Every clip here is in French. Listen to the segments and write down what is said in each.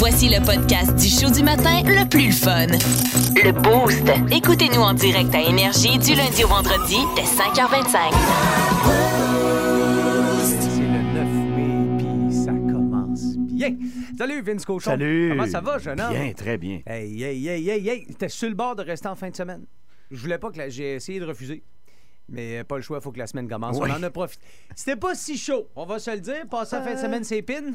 Voici le podcast du show du matin le plus fun. Le Boost. Écoutez-nous en direct à Énergie du lundi au vendredi dès 5h25. C'est le 9 mai, puis ça commence bien. Salut Vince Cochon. Salut. Comment ça va, jeune homme? Bien, très bien. Hey, hey, hey, hey, hey. T'es sur le bord de rester en fin de semaine. Je voulais pas que la... J'ai essayé de refuser. Mais pas le choix, il faut que la semaine commence. Oui. On en a profité. C'était pas si chaud, on va se le dire. Passer la fin de Euh, semaine, c'est pin.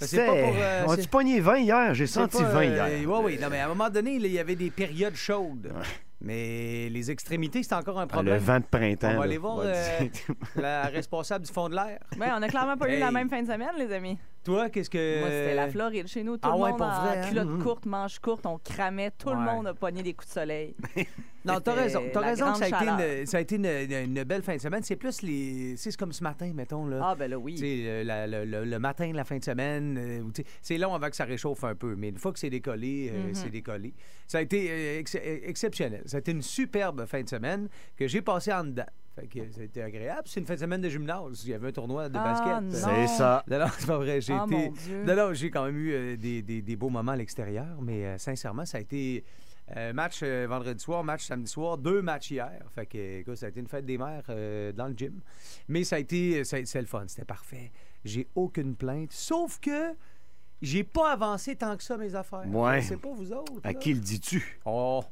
C'est C'était- pas pour. euh, On c'est- a-tu pogné 20 hier? J'ai senti pas, 20 euh, hier. Oui, oui. Non, mais à un moment donné, là, il y avait des périodes chaudes. Mais les extrémités, c'est encore un Ah, problème. le vent de printemps. On va là, aller voir euh, dire. la responsable du fond de l'air. Ben, on a clairement pas eu Hey. la même fin de semaine, les amis. Toi, qu'est-ce que. Moi, c'était la Floride. Chez nous, tout Ah le ouais, monde pour en vrai, hein? culotte Mhm. courte, manches courtes, on cramait. Tout le monde a pogné des coups de soleil. Non, t'as raison. T'as la raison que ça a, été une, ça a été une, belle fin de semaine. C'est plus les. C'est comme ce matin, mettons. Là. Ah, ben là, oui. le, la- le- le- le matin, la fin de semaine, euh, c'est long avant que ça réchauffe un peu, mais une fois que c'est décollé, euh, Mhm. c'est décollé. Ça a été euh, ex- exceptionnel. Ça a été une superbe fin de semaine que j'ai passée en dedans. Fait que ça a été agréable. C'est une fin de semaine de gymnase. Il y avait un tournoi de Ah, basket. C'est ça. Non, non, c'est pas vrai. J'ai Ah, été. mon Dieu. Non, non, j'ai quand même eu euh, des, des- des beaux moments à l'extérieur, mais euh, sincèrement, ça a été euh, match euh, vendredi soir, match samedi soir, deux matchs hier. Fait que, écoute, ça a été une fête des mères euh, dans le gym. Mais ça a été, ça- c'est le fun, c'était parfait. J'ai aucune plainte, sauf que j'ai pas avancé tant que ça mes affaires. Ouais. C'est pas vous autres. À là. qui le dis-tu? On,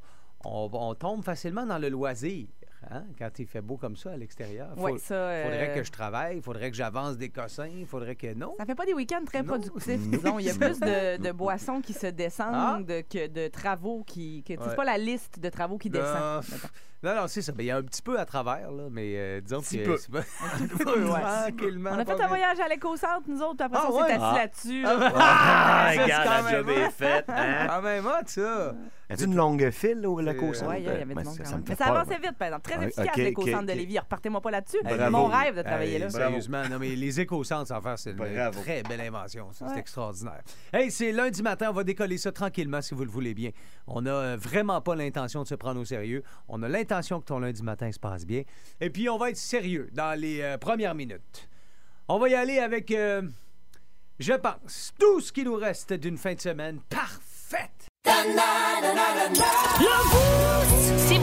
on- on tombe facilement dans le loisir. Hein, Quand il fait beau comme ça à l'extérieur. Ouais, ça. euh, faudrait que je travaille, il faudrait que j'avance des cossins, il faudrait que non. Ça fait pas des week-ends très Non. productifs, disons. Il y a plus de, de boissons qui se descendent Ah. que de travaux qui. Ouais. C'est pas la liste de travaux qui descend. Non, non, c'est ça. Ben, Il y a un petit peu à travers, là, mais euh, disons Petit que peu. c'est pas- peu, ouais. Tranquillement, On a fait un voyage à l'éco-centre, nous autres, après Ah, ça, on s'est assis Ah. là-dessus. Ah. Ah, c'est regarde, quand la même job est faite. Hein? Ah, même hot, ça! As-tu une longue file, là, au C'est- Lac-au-Centre? Ouais, il y avait du Ben, monde Mais ça avançait moi. vite, par exemple. Très efficace, l'éco-centre de. Lévis. Repartez-moi pas là-dessus. Bravo. Mon rêve de travailler là. Sérieusement, non, mais les éco-centres, sans faire, c'est une Bravo. très belle invention. C'est extraordinaire. Hey, c'est lundi matin, on va décoller ça tranquillement si vous le voulez bien. On n'a euh, vraiment pas l'intention de se prendre au sérieux. On a l'intention que ton lundi matin se passe bien. Et puis, on va être sérieux dans les euh, premières minutes. On va y aller avec, euh, je pense, tout ce qui nous reste d'une fin de semaine parfaite.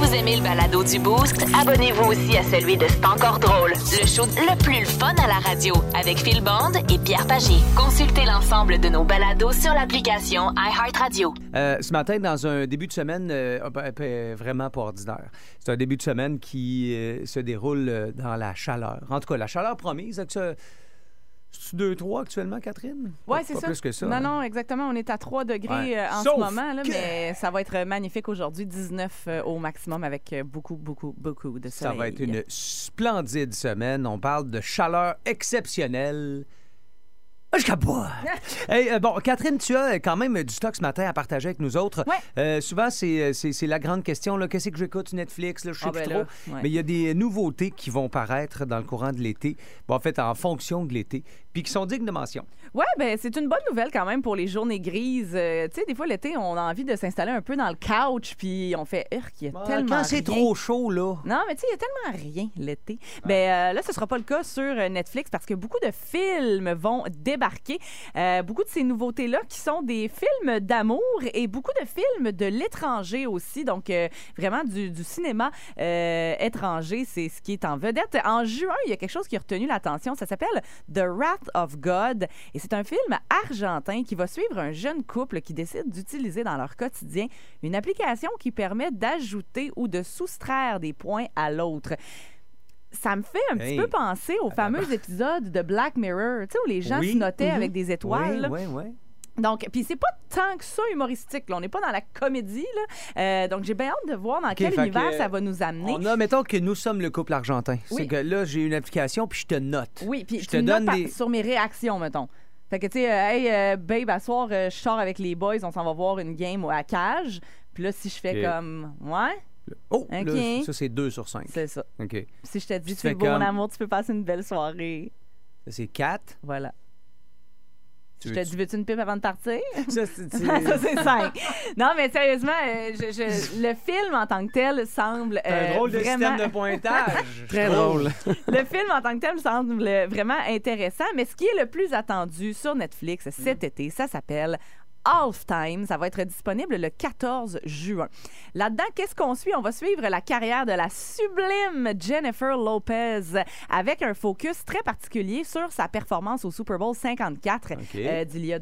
Vous aimez le balado du Boost, abonnez-vous aussi à celui de C'est encore drôle. Le show le plus fun à la radio avec Phil Bond et Pierre Pagé. Consultez l'ensemble de nos balados sur l'application iHeartRadio. Euh, ce matin, dans un début de semaine euh, peu vraiment pas ordinaire. C'est un début de semaine qui euh, se déroule euh, dans la chaleur. En tout cas, la chaleur promise. C'est 2-3 actuellement, Catherine? Oui, c'est ça. plus que ça. Non, hein? non, exactement. On est à 3 degrés Ouais. euh, en Sauf ce moment, là, que- mais ça va être magnifique aujourd'hui. 19 euh, au maximum avec euh, beaucoup, beaucoup, beaucoup de Ça soleil. va être une splendide semaine. On parle de chaleur exceptionnelle. Je capote. Hey, euh, bon, Catherine, tu as quand même du stock ce matin à partager avec nous autres. Ouais. Euh, souvent, c'est c'est- c'est la grande question. là. Qu'est-ce que j'écoute? Netflix? Là, je sais Ah, plus ben trop. là, ouais. Mais il y a des nouveautés qui vont paraître dans le courant de l'été. Bon, en fait, en fonction de l'été. Puis qui sont dignes de mention. Ouais, ben c'est une bonne nouvelle quand même pour les journées grises. Euh, tu sais, des fois l'été, on a envie de s'installer un peu dans le couch, puis on fait, Urk, il y a tellement Quand c'est trop chaud, là. Non, mais tu sais, il y a tellement rien l'été. Ben euh, là, ce sera pas le cas sur euh, Netflix parce que beaucoup de films vont débarquer. Euh, beaucoup de ces nouveautés-là qui sont des films d'amour et beaucoup de films de l'étranger aussi. Donc, vraiment du, du cinéma étranger, c'est ce qui est en vedette. En juin, il y a quelque chose qui a retenu l'attention. Ça s'appelle The Wrath of God. Et c'est un film argentin qui va suivre un jeune couple qui décide d'utiliser dans leur quotidien une application qui permet d'ajouter ou de soustraire des points à l'autre. Ça me fait un petit Hey. peu penser aux fameux épisodes de Black Mirror, tu sais, où les gens Oui. se notaient Mhm. avec des étoiles. Oui, oui, oui. Donc, puis c'est pas tant que ça humoristique. Là. On n'est pas dans la comédie. Là. Euh, donc, j'ai bien hâte de voir dans quel univers que, ça va nous amener. On a, mettons que nous sommes le couple argentin. Oui. C'est que là, j'ai une application, puis je te note. Oui, puis Je tu te notes donne des- sur mes réactions, mettons. Fait que, tu sais, euh, hey, euh, babe, à soir, euh, je sors avec les boys, on s'en va voir une game à cage. Puis là, si je fais comme, ouais, Oh, là, Ok. ça, c'est 2 sur 5. c'est ça. OK. Si je te dis, tu tu es fais beau, mon comme- amour, tu peux passer une belle soirée. Ça, c'est 4. Voilà. Tu Je te dis, veux-tu une pipe avant de partir? Ça, c'est- ça, c'est cinq. Non, mais sérieusement, euh, je- je- le film en tant que tel semble un euh, drôle de vraiment... système de pointage. Très drôle. le film en tant que tel semble vraiment intéressant, mais ce qui est le plus attendu sur Netflix cet été, ça s'appelle Halftime. Ça va être disponible le 14 juin. Là-dedans, qu'est-ce qu'on suit? On va suivre la carrière de la sublime Jennifer Lopez avec un focus très particulier sur sa performance au Super Bowl 54 OK. euh, d'il y a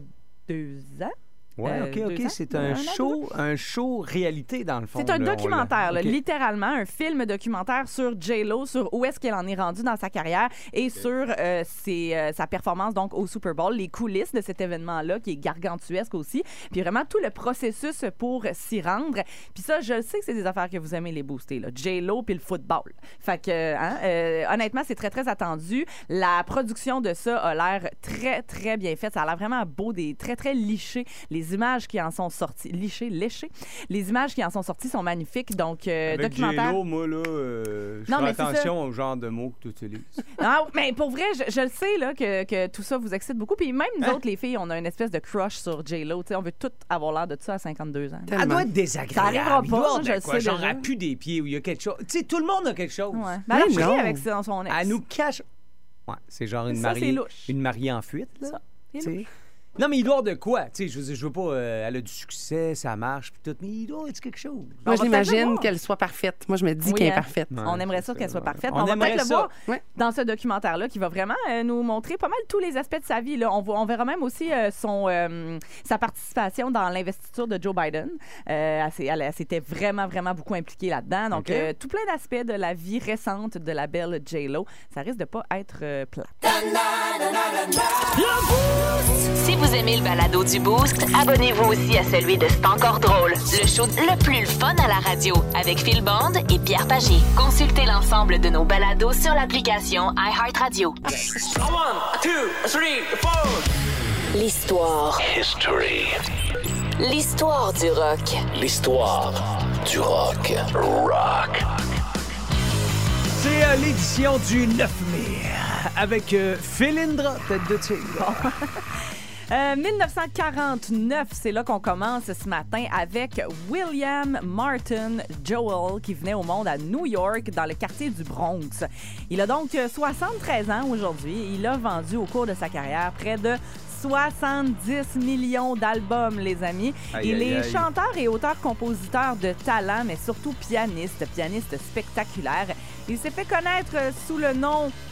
deux ans. Ouais, Euh, OK, OK. C'est Un show, un show réalité, dans le fond. C'est un documentaire, littéralement, un film documentaire sur J-Lo, sur où est-ce qu'elle en est rendue dans sa carrière et sur euh, ses, euh, sa performance donc au Super Bowl, les coulisses de cet événement-là qui est gargantuesque aussi, puis vraiment tout le processus pour s'y rendre. Puis ça, je sais que c'est des affaires que vous aimez les booster, là. J-Lo puis le football. Fait que, hein, euh, honnêtement, c'est très, très attendu. La production de ça a l'air très, très bien faite. Ça a l'air vraiment beau, des très, très lichés. Les images qui en sont sorties, lichées, léchées. Les images qui en sont sorties sont magnifiques. Donc, euh, Avec documentaire. J-Lo, moi, là, euh, je Non, fais attention au genre de mots que tu utilises. Ah, mais pour vrai, je, je le sais là, que, que tout ça vous excite beaucoup. Puis même Hein? nous autres, les filles, on a une espèce de crush sur J-Lo. Tu sais, On veut toutes avoir l'air de ça à 52 ans. Elle doit être désagréable. Ça arrivera pas, je le quoi, sais Genre, déjà. elle pue des pieds ou il y a quelque chose. Tu sais, tout le monde a quelque chose. Ouais. Ben, elle a non. avec son, ex. Elle nous cache. Ouais, c'est genre une Ça, mariée, une mariée en fuite, là. Ça. Non, mais il doit de quoi. Tu sais, je veux, dire, je veux pas. euh, elle a du succès, ça marche, puis tout. Mais il doit être quelque chose. On Moi, va peut-être le j'imagine voir. qu'elle soit parfaite. Moi, je me dis Oui, qu'elle est hein. parfaite. Ouais, On aimerait ça qu'elle soit parfaite. On On, va aimerait peut-être le ça. voir Ouais. dans ce documentaire-là qui va vraiment euh, nous montrer pas mal tous les aspects de sa vie. Là. On, voit- on verra même aussi euh, son, euh, sa participation dans l'investiture de Joe Biden. Euh, elle s'est- elle, elle s'était vraiment, vraiment beaucoup impliquée là-dedans. Donc, OK. euh, tout plein d'aspects de la vie récente de la belle J-Lo. Ça risque de pas être euh, plat. Si vous aimez le balado du Boost, abonnez-vous aussi à celui de C'est encore drôle, le show le plus fun à la radio avec Phil Bond et Pierre Pagé. Consultez l'ensemble de nos balados sur l'application iHeartRadio. L'histoire. History. L'histoire du rock. L'histoire du rock. Rock. C'est l'édition du 9 mai avec euh, Philindra, tête de tigre. Euh, 1949, c'est là qu'on commence ce matin avec William Martin Joel qui venait au monde à New York dans le quartier du Bronx. Il a donc euh, 73 ans aujourd'hui. Il a vendu au cours de sa carrière près de 70 millions d'albums, les amis. Aïe, Il aïe, est aïe. chanteur et auteur-compositeur de talent, mais surtout pianiste, pianiste spectaculaire. Il s'est fait connaître euh, sous le nom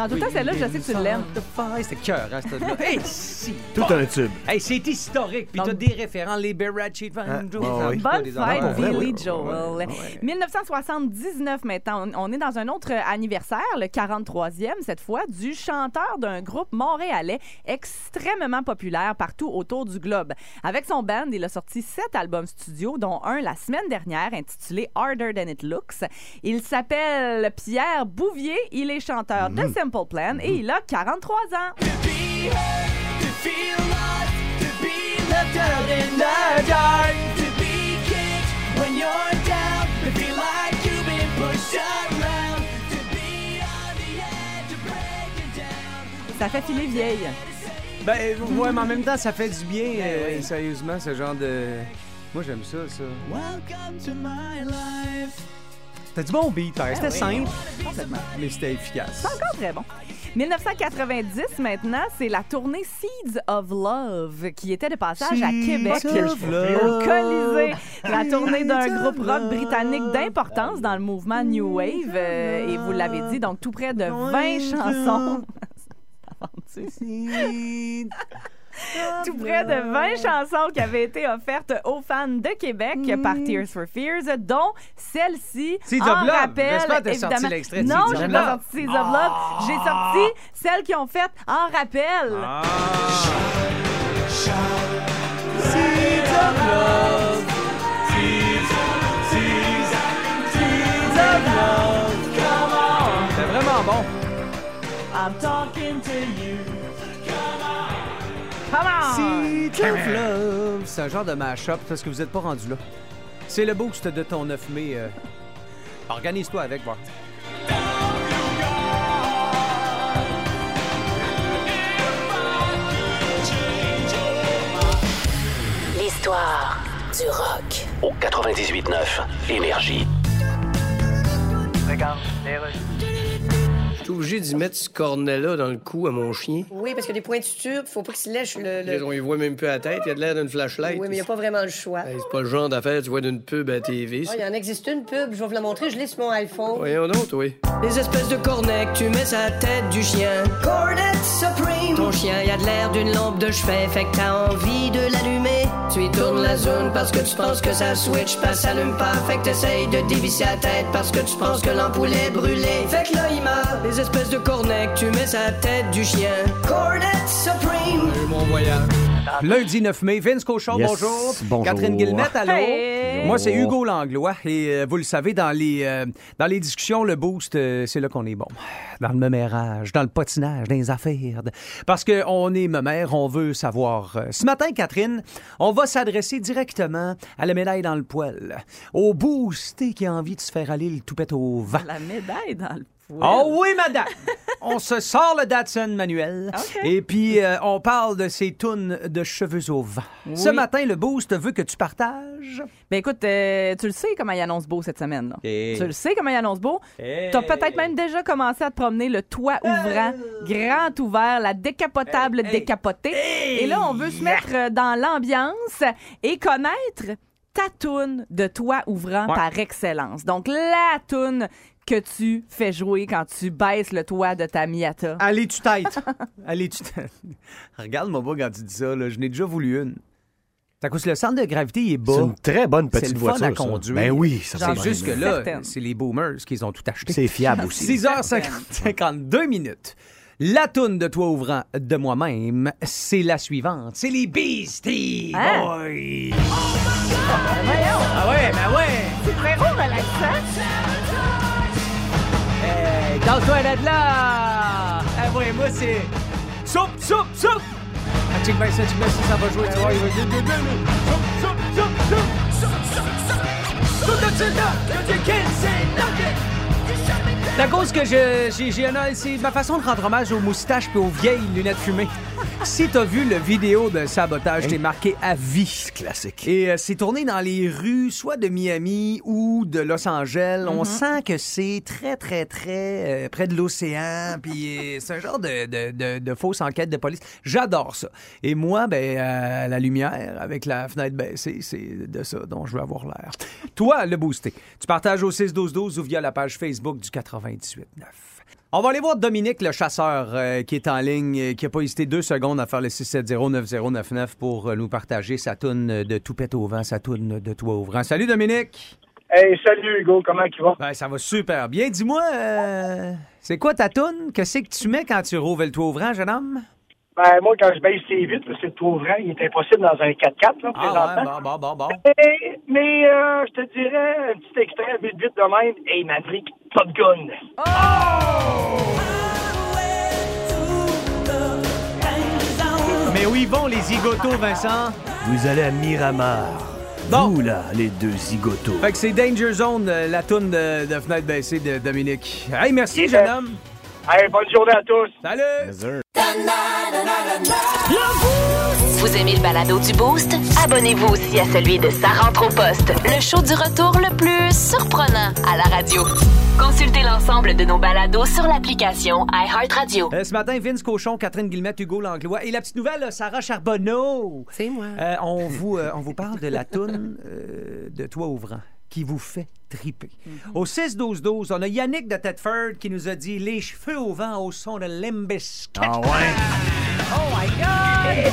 En tout cas, celle-là, je sais que tu l'aimes. C'était cœur, hein, cette là Hey, si! Tout un tube. Hey, c'est historique. Puis t'as des référents, les Beracci, Van Ah, Bonne fête, Billy Joel. ouais, ouais. 1979 maintenant, on on est dans un autre anniversaire, le 43e cette fois, du chanteur d'un groupe montréalais extrêmement populaire partout autour du globe. Avec son band, il a sorti sept albums studio, dont un la semaine dernière intitulé Harder Than It Looks. Il s'appelle Pierre Bouvier, il est chanteur de Simple Plan et il a 43 ans. Ça fait filer vieille. Ben, ouais, mais en même temps, ça fait du bien, euh, sérieusement, ce genre de. Moi, j'aime ça, ça. C'était du bon beat, hein? C'était oui. simple, Complètement. mais c'était efficace. C'est encore très bon. 1990 maintenant, c'est la tournée Seeds of Love qui était de passage à Québec. Au Colisée, la tournée d'un groupe rock britannique d'importance dans le mouvement New Wave. euh, et vous l'avez dit, donc tout près de 20 chansons. tout près de 20 chansons qui avaient été offertes aux fans de Québec par Tears for Fears, dont celle-ci Seeds en of Love. rappel, t'as sorti évidemment. l'extrait de Non, Seeds of j'ai Love. pas sorti Seeds of Love. J'ai sorti celles qui ont fait en rappel. Ah. Seeds of love. Seeds, of. C'est vraiment bon. I'm talking to you. C'est un genre de mash-up parce que vous n'êtes pas rendu là. C'est le boost de ton 9 mai. Euh. Organise-toi avec, voir. L'histoire du rock. Au 98.9, énergie. Regarde, les rues suis obligé d'y mettre ce cornet-là dans le cou à mon chien. Oui, parce qu'il y a des pointitures, faut pas qu'il se lèche le. le- On y voit même plus à la tête, il a de l'air d'une flashlight. Oui, mais il n'y a pas vraiment le choix. Hey, c'est pas le genre d'affaire que tu vois d'une pub à la TV. Ah, il y en existe une pub, je vais vous la montrer, je l'ai sur mon iPhone. Voyons donc, oui. Les espèces de cornets que tu mets sur la tête du chien. Cornet Supreme! Ton chien, il a de l'air d'une lampe de chevet, fait que t'as envie de l'allumer. Tu y tournes la zone parce que tu penses que ça switch, pas s'allume pas, fait que t'essayes de dévisser la tête parce que tu penses que l'ampoule est brûlée. Fait que là, il. Les espèces de cornets tu mets sur la tête du chien. Cornet Supreme! mon voyage. Lundi 9 mai, Vince Cochon, Yes, bonjour. bonjour. Catherine Guillemette, allô? Hey. Moi, c'est Hugo Langlois. Et euh, vous le savez, dans les, euh, dans les discussions, le boost, euh, c'est là qu'on est bon. Dans le mémérage, dans le patinage, dans les affaires. Parce qu'on est mémère, on veut savoir. Ce matin, Catherine, on va s'adresser directement à la médaille dans le poil. Au boosté qui a envie de se faire aller le toupette au vent. La médaille dans le Oh oui, madame! on se sort le Datsun manuel. Et puis, euh, on parle de ces tunes de cheveux au vent. Ce matin, le boost veut que tu partages. Ben écoute, euh, tu le sais comment il annonce beau cette semaine. Là. Hey. Tu le sais comment il annonce beau? Hey. T'as peut-être même déjà commencé à te promener le toit ouvrant, grand ouvert, la décapotable décapotée. Et là, on veut se mettre euh, dans l'ambiance et connaître ta toune de toit ouvrant Ouais. par excellence. Donc, la toune que tu fais jouer quand tu baisses le toit de ta Miata. Allez, tu tête. Allez, tu tête. Regarde-moi pas quand tu dis ça. Là. Je n'ai déjà voulu une. C'est à cause le centre de gravité il est bas. C'est une très bonne C'est petite le fun voiture. à ça. conduire. Ben oui, ça C'est va juste que là, c'est les boomers qui ont tout acheté. C'est fiable aussi. 6h52 minutes. La toune de toi ouvrant de moi-même, c'est la suivante. C'est les Beastie Hein? Boys. Ah ouais, ben ouais. C'est très beau, relaxant. Hey, dans toi là de là. Ah ouais, moi c'est soupe, soupe, soupe. Ah, check bien ça, check bien ça, ça va jouer, tu vois, il va dire deux, deux, deux. Soupe, soupe, soupe, soupe. Soupe, soupe, soupe. Soupe de Tuna, que tu can't say nothing. C'est à cause que je, j'ai, c'est ma façon de rendre hommage aux moustaches et aux vieilles lunettes fumées. Si t'as vu le vidéo de sabotage, t'es marqué à vie. Classique. Et euh, c'est tourné dans les rues, soit de Miami ou de Los Angeles. On sent que c'est très, très, très euh, près de l'océan. Puis euh, c'est un genre de, de, de- de fausse enquête de police. J'adore ça. Et moi, ben, la lumière, avec la fenêtre baissée, c'est de ça dont je veux avoir l'air. Toi, le boosté, tu partages au 6-12-12 ou via la page Facebook du 98.9. On va aller voir Dominique, le chasseur, euh, qui est en ligne, euh, qui n'a pas hésité deux secondes à faire le 670-9099 pour euh, nous partager sa toune de Toupette au vent, sa toune de Toit ouvrant. Salut Dominique! Hey, salut Hugo, comment tu vas? Ben, ça va super bien. Dis-moi, euh, c'est quoi ta toune? Que c'est que tu mets quand tu rouvres le toit ouvrant, jeune homme? Ben, moi, quand je baisse les vitres, parce que le tour ouvrant, il est impossible dans un 4x4, là, Ah présentement. ouais, bon, bon, bon, bon. Mais, mais, euh, je te dirais, un petit extrait vite, vite de même. Hey, Maverick, Top Gun. Mais où ils vont, les zigotos, Vincent? Vous allez à Miramar. Bon. Vous, là, les deux zigotos. Fait que c'est Danger Zone, euh, la toune de, de fenêtre baissée de Dominique. Hey, merci, Yeah. jeune homme. Hey, bonne journée à tous. Salut! Vous aimez le balado du Boost? Abonnez-vous aussi à celui de Sa rentre au poste, le show du retour le plus surprenant à la radio. Consultez l'ensemble de nos balados sur l'application iHeartRadio. Euh, ce matin, Vince Cochon, Catherine Guillemette, Hugo Langlois et la petite nouvelle, euh, Sarah Charbonneau. C'est moi. Euh, on, vous, euh, on vous parle de la toune euh, de Toit ouvrant qui vous fait triper. Au 6-12-12, on a Yannick de Tedford qui nous a dit Les cheveux au vent au son de Limbis. Ah ouais? Oh my God!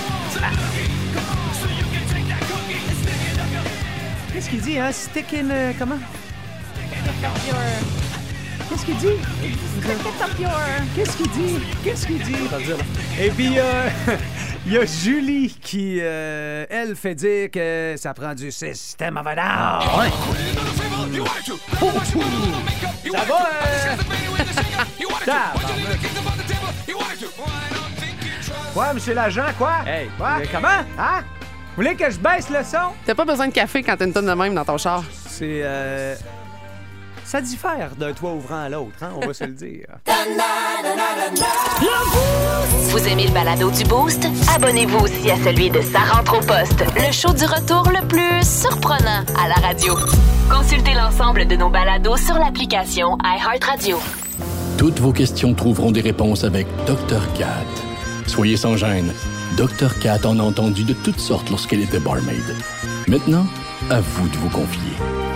Qu'est-ce qu'il dit, hein? Stick in... euh, comment? Qu'est-ce qu'il dit? Qu'est-ce qu'il dit? Qu'est-ce qu'il dit? Et puis, euh, il y a Julie qui, euh, elle, fait dire que ça prend du système avant Ah ouais? Ça va, euh... Quoi, monsieur l'agent, quoi? Hey, Quoi? euh, comment? Hein? Vous voulez que je baisse le son? T'as pas besoin de café quand t'as une tonne de même dans ton char. C'est, euh... ça diffère d'un toit ouvrant à l'autre, hein, on va se le dire. Vous aimez le balado du Boost? Abonnez-vous aussi à celui de Sa rentre au poste, le show du retour le plus surprenant à la radio. Consultez l'ensemble de nos balados sur l'application iHeartRadio. Toutes vos questions trouveront des réponses avec Dr. Cat. Soyez sans gêne. Dr. Cat en a entendu de toutes sortes lorsqu'elle était barmaid. Maintenant, à vous de vous confier.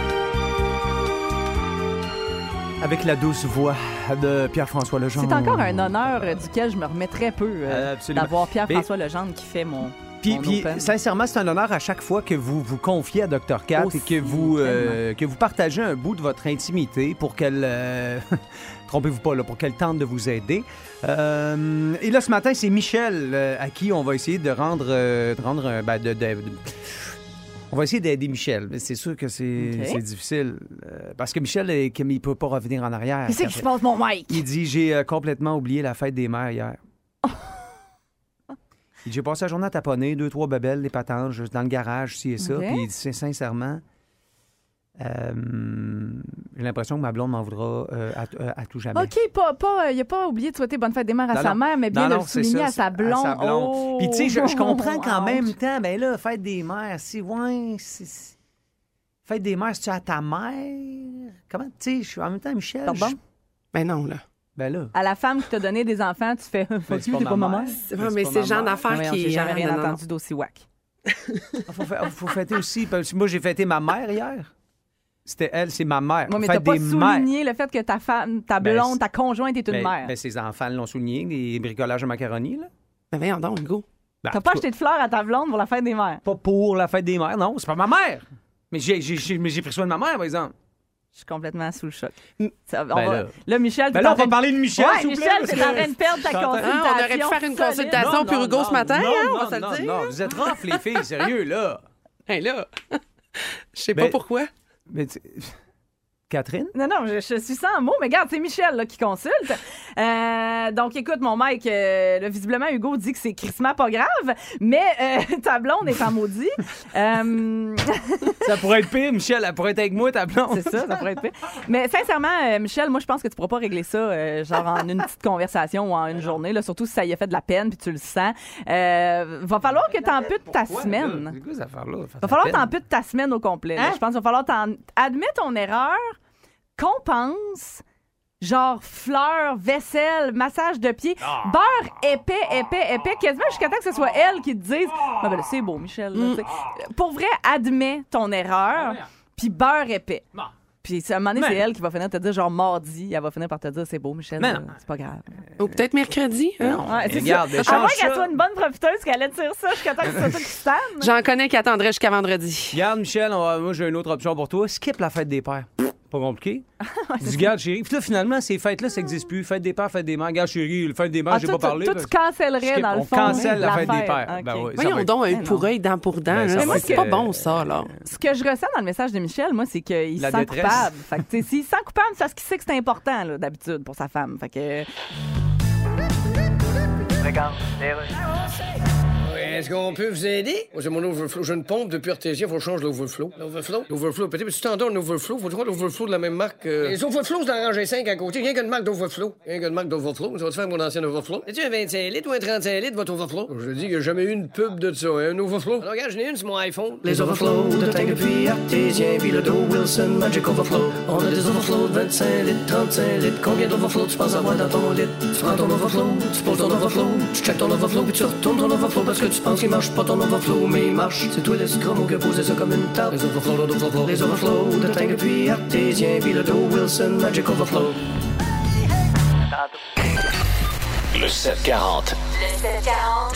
Avec la douce voix de Pierre-François Legendre. C'est encore un honneur duquel je me remets très peu euh, Euh, absolument. d'avoir Pierre-François Legendre qui fait mon. Puis, sincèrement, c'est un honneur à chaque fois que vous vous confiez à Dr. Cat Aussi, et que vous, euh, que vous partagez un bout de votre intimité pour qu'elle... euh, Trompez-vous pas, là, pour qu'elle tente de vous aider. Euh, et là, ce matin, c'est Michel à qui on va essayer de rendre... de rendre ben, de- de- de- on va essayer d'aider Michel, mais c'est sûr que c'est difficile. euh, parce que Michel, comme il peut pas revenir en arrière. Qu'est-ce qui se passe, mon Mike? Il dit J'ai euh, complètement oublié la fête des mères hier. Il dit, J'ai passé la journée à taponner, deux, trois bebelles, des patentes, juste dans le garage, ci et ça. Ok. Puis il dit sincèrement, euh, j'ai l'impression que ma blonde m'en voudra euh, à, euh, à tout jamais. OK, pas, pas, euh, il a pas oublié de souhaiter bonne fête des mères à Non, sa non. mère, mais bien Non, de le souligner ça, à sa blonde. à sa blonde. Oh! Puis tu sais, je, je comprends qu'en Ouch. même temps, ben là, fête des mères, c'est ouais, c'est- fête des mères, c'est-tu à ta mère? Comment, tu sais, je suis en même temps, Michel. Pardon? je- Ben non, là. Ben là. À la femme qui t'a donné des enfants, tu fais t'es pas ma mère? C'est vrai, mais c'est le genre d'affaire Voyons, qui. J'ai jamais ah, rien entendu d'aussi whack. Il faut, fa- faut fêter aussi. Parce que moi, j'ai fêté ma mère hier. C'était elle, c'est ma mère. Moi, mais t'as pas mères. souligné le fait que ta femme, ta Ben, blonde, c'est- ta conjointe est une Ben, mère. ben, ses enfants l'ont souligné, les bricolages de macaroni. Là. Ben voyons donc, Hugo. Ben, T'as pas acheté de fleurs à ta blonde pour la fête des mères? Pas pour la fête des mères, non, c'est pas ma mère. Mais j'ai, j'ai, j'ai- mais j'ai pris soin de ma mère, par exemple. Je suis complètement sous le choc. Mm. Ça- on Ben va- là. là, Michel, Ben là, on va parler de Michel, Ouais, s'il vous plaît, Michel, t'es que- en train de perdre ta consultation. Ah, on aurait pu faire une consultation pour Hugo ce matin, non, hein, on non, va se le non, dire. non, vous êtes rough, les filles, sérieux, là. Hey, là. Je sais Ben- pas pourquoi. Mais tu- Catherine? Non, non, je, je suis sans mots, mais regarde, c'est Michel là, qui consulte. Euh, donc, écoute, mon Mike, euh, là, visiblement, Hugo dit que c'est crissement pas grave, mais euh, ta blonde est en maudit. Euh, Ça pourrait être pire, Michel, elle pourrait être avec moi, ta blonde. c'est ça, ça pourrait être pire. Mais sincèrement, euh, Michel, moi, je pense que tu pourras pas régler ça, euh, genre en une petite conversation ou en une journée, là, surtout si ça y a fait de la peine puis tu le sens. Euh, va falloir que tu amputes ta semaine. C'est quoi cette affaire-là? Va falloir que t'amputes ta semaine au complet. là. Hein? Je pense qu'il va falloir t'en... Admets ton erreur, compense, genre fleurs, vaisselle, massage de pied, Ah. beurre épais, épais, épais, quasiment jusqu'à temps que ce soit elle qui te dise Ah, ben là, c'est beau, Michel. là, sais. Pour vrai, admets ton erreur, puis beurre épais. Puis à un moment donné, c'est elle qui va finir te dire, genre mardi, elle va finir par te dire c'est beau, Michel, Mais là, non. c'est pas grave. Ou peut-être mercredi. hein? Ouais, c'est regarde, ça. À moins qu'elle soit une bonne profiteuse, qu'elle allait dire ça jusqu'à temps que ce soit toi qui se tanne. J'en connais qui attendraient jusqu'à vendredi. Regarde, Michel, on va- moi, j'ai une autre option pour toi. Skip la fête des pères. Pas compliqué. Dis, regarde, chérie. Puis là, finalement, ces fêtes-là, ça n'existe plus. Fête des pères, fête des mères. Regarde, chérie, le fête des mères, Ah, j'ai pas parlé. tu cancellerais, Skip, dans le on fond, cancelle la fête des pères. Ben oui, Voyons être- donc, non. pour œil, dent pour dent. Ben, C'est pas bon, ça, là. Ce que je ressens dans le message de Michel, moi, c'est qu'il se sent coupable. Fait que, tu sais, s'il se sent coupable, c'est parce qu'il sait que c'est important, là, d'habitude, pour sa femme. Fait que. Est-ce qu'on peut vous aider? Moi, c'est mon overflow. J'ai une pompe de pure il faut que je change l'overflow. L'overflow? L'overflow. Peut-être que tu t'endors un overflow. Faut trouver l'overflow de la même marque. euh, Les overflows, c'est en rangée 5 à côté. Rien qu'une marque d'overflow. Rien qu'une marque d'overflow. Ça va te faire mon ancien overflow. Es-tu un 25 litres ou un 35 litres, votre overflow? Je dis qu'il n'y a jamais eu une pub de ça. hein, Un overflow. Alors, regarde, j'en ai une sur mon iPhone. Les overflows de tank puis artésien, puis le dos Wilson Magic Overflow. On a des overflows de 25 litres, 35 litres. Combien d'overflows tu penses avoir dans ton lit? Tu prends ton overflow, tu poses ton overflow, tu checkes ton overflow, puis tu retournes ton overflow parce que tu penses qu'il marche pas ton overflow, mais il marche. C'est toi l'escromo qui a posé ça comme une tarte. Les overflows, les overflows, les overflows de tank puis artésien, puis le dos Wilson Magic Overflow. Le 740. Le 740